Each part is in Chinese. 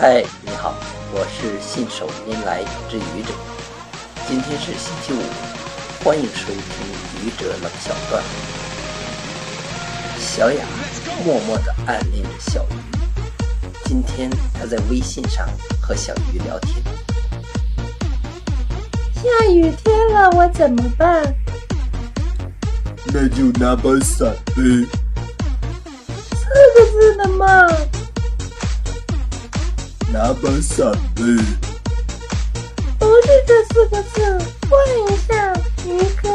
嗨，你好，我是信手拈来之愚者。今天是星期五，欢迎收听愚者冷小段。小雅默默地暗恋着小鱼。今天她在微信上和小鱼聊天。下雨天了，我怎么办？那就拿把伞呗。拿把伞呗。不是这四个字，换一下，鱼哥。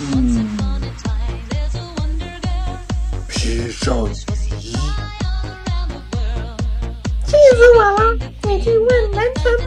嗯。披上雨衣。气死我了！你去问南拳妈